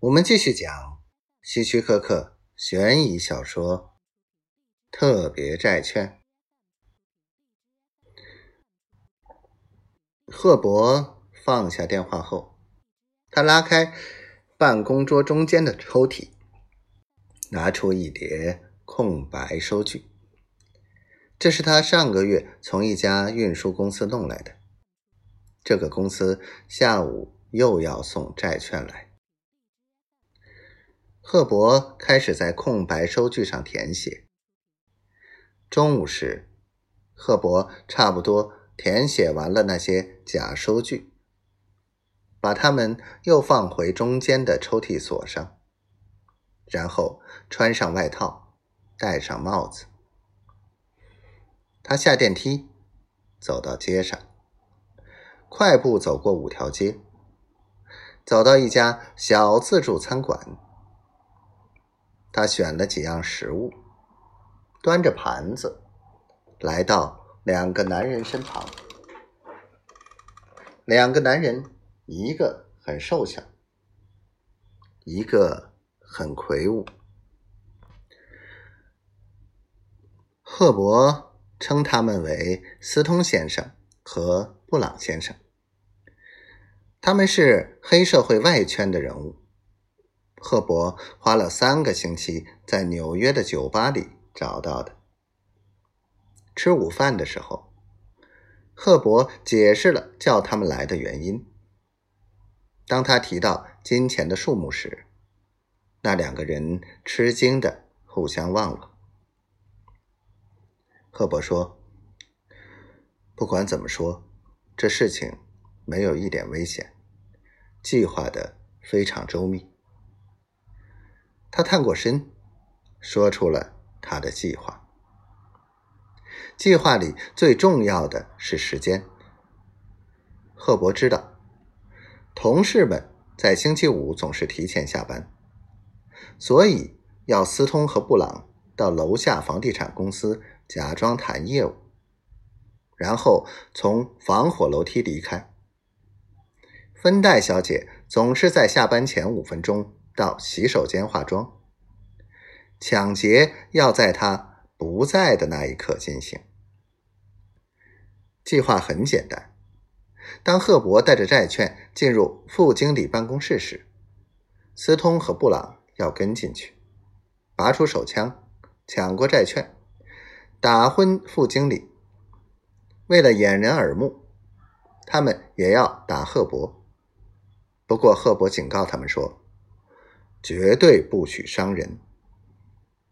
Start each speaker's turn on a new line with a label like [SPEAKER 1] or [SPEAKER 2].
[SPEAKER 1] 我们继续讲希区柯克悬疑小说《特别债券》。赫伯放下电话后，他拉开办公桌中间的抽屉，拿出一叠空白收据。这是他上个月从一家运输公司弄来的。这个公司下午又要送债券来。赫伯开始在空白收据上填写。中午时，赫伯差不多填写完了那些假收据，把它们又放回中间的抽屉锁上，然后穿上外套，戴上帽子。他下电梯，走到街上，快步走过五条街，走到一家小自助餐馆。他选了几样食物，端着盘子来到两个男人身旁。两个男人，一个很瘦小，一个很魁梧。赫伯称他们为斯通先生和布朗先生，他们是黑社会外圈的人物。赫伯花了三个星期在纽约的酒吧里找到的。吃午饭的时候，赫伯解释了叫他们来的原因。当他提到金钱的数目时，那两个人吃惊的互相望了。赫伯说：“不管怎么说，这事情没有一点危险，计划的非常周密。”他探过身，说出了他的计划。计划里最重要的是时间。赫伯知道，同事们在星期五总是提前下班，所以要斯通和布朗到楼下房地产公司假装谈业务，然后从防火楼梯离开。芬黛小姐总是在下班前五分钟。到洗手间化妆，抢劫要在他不在的那一刻进行。计划很简单：当赫伯带着债券进入副经理办公室时，斯通和布朗要跟进去，拔出手枪，抢过债券，打昏副经理。为了掩人耳目，他们也要打赫伯。不过，赫伯警告他们说。绝对不许伤人。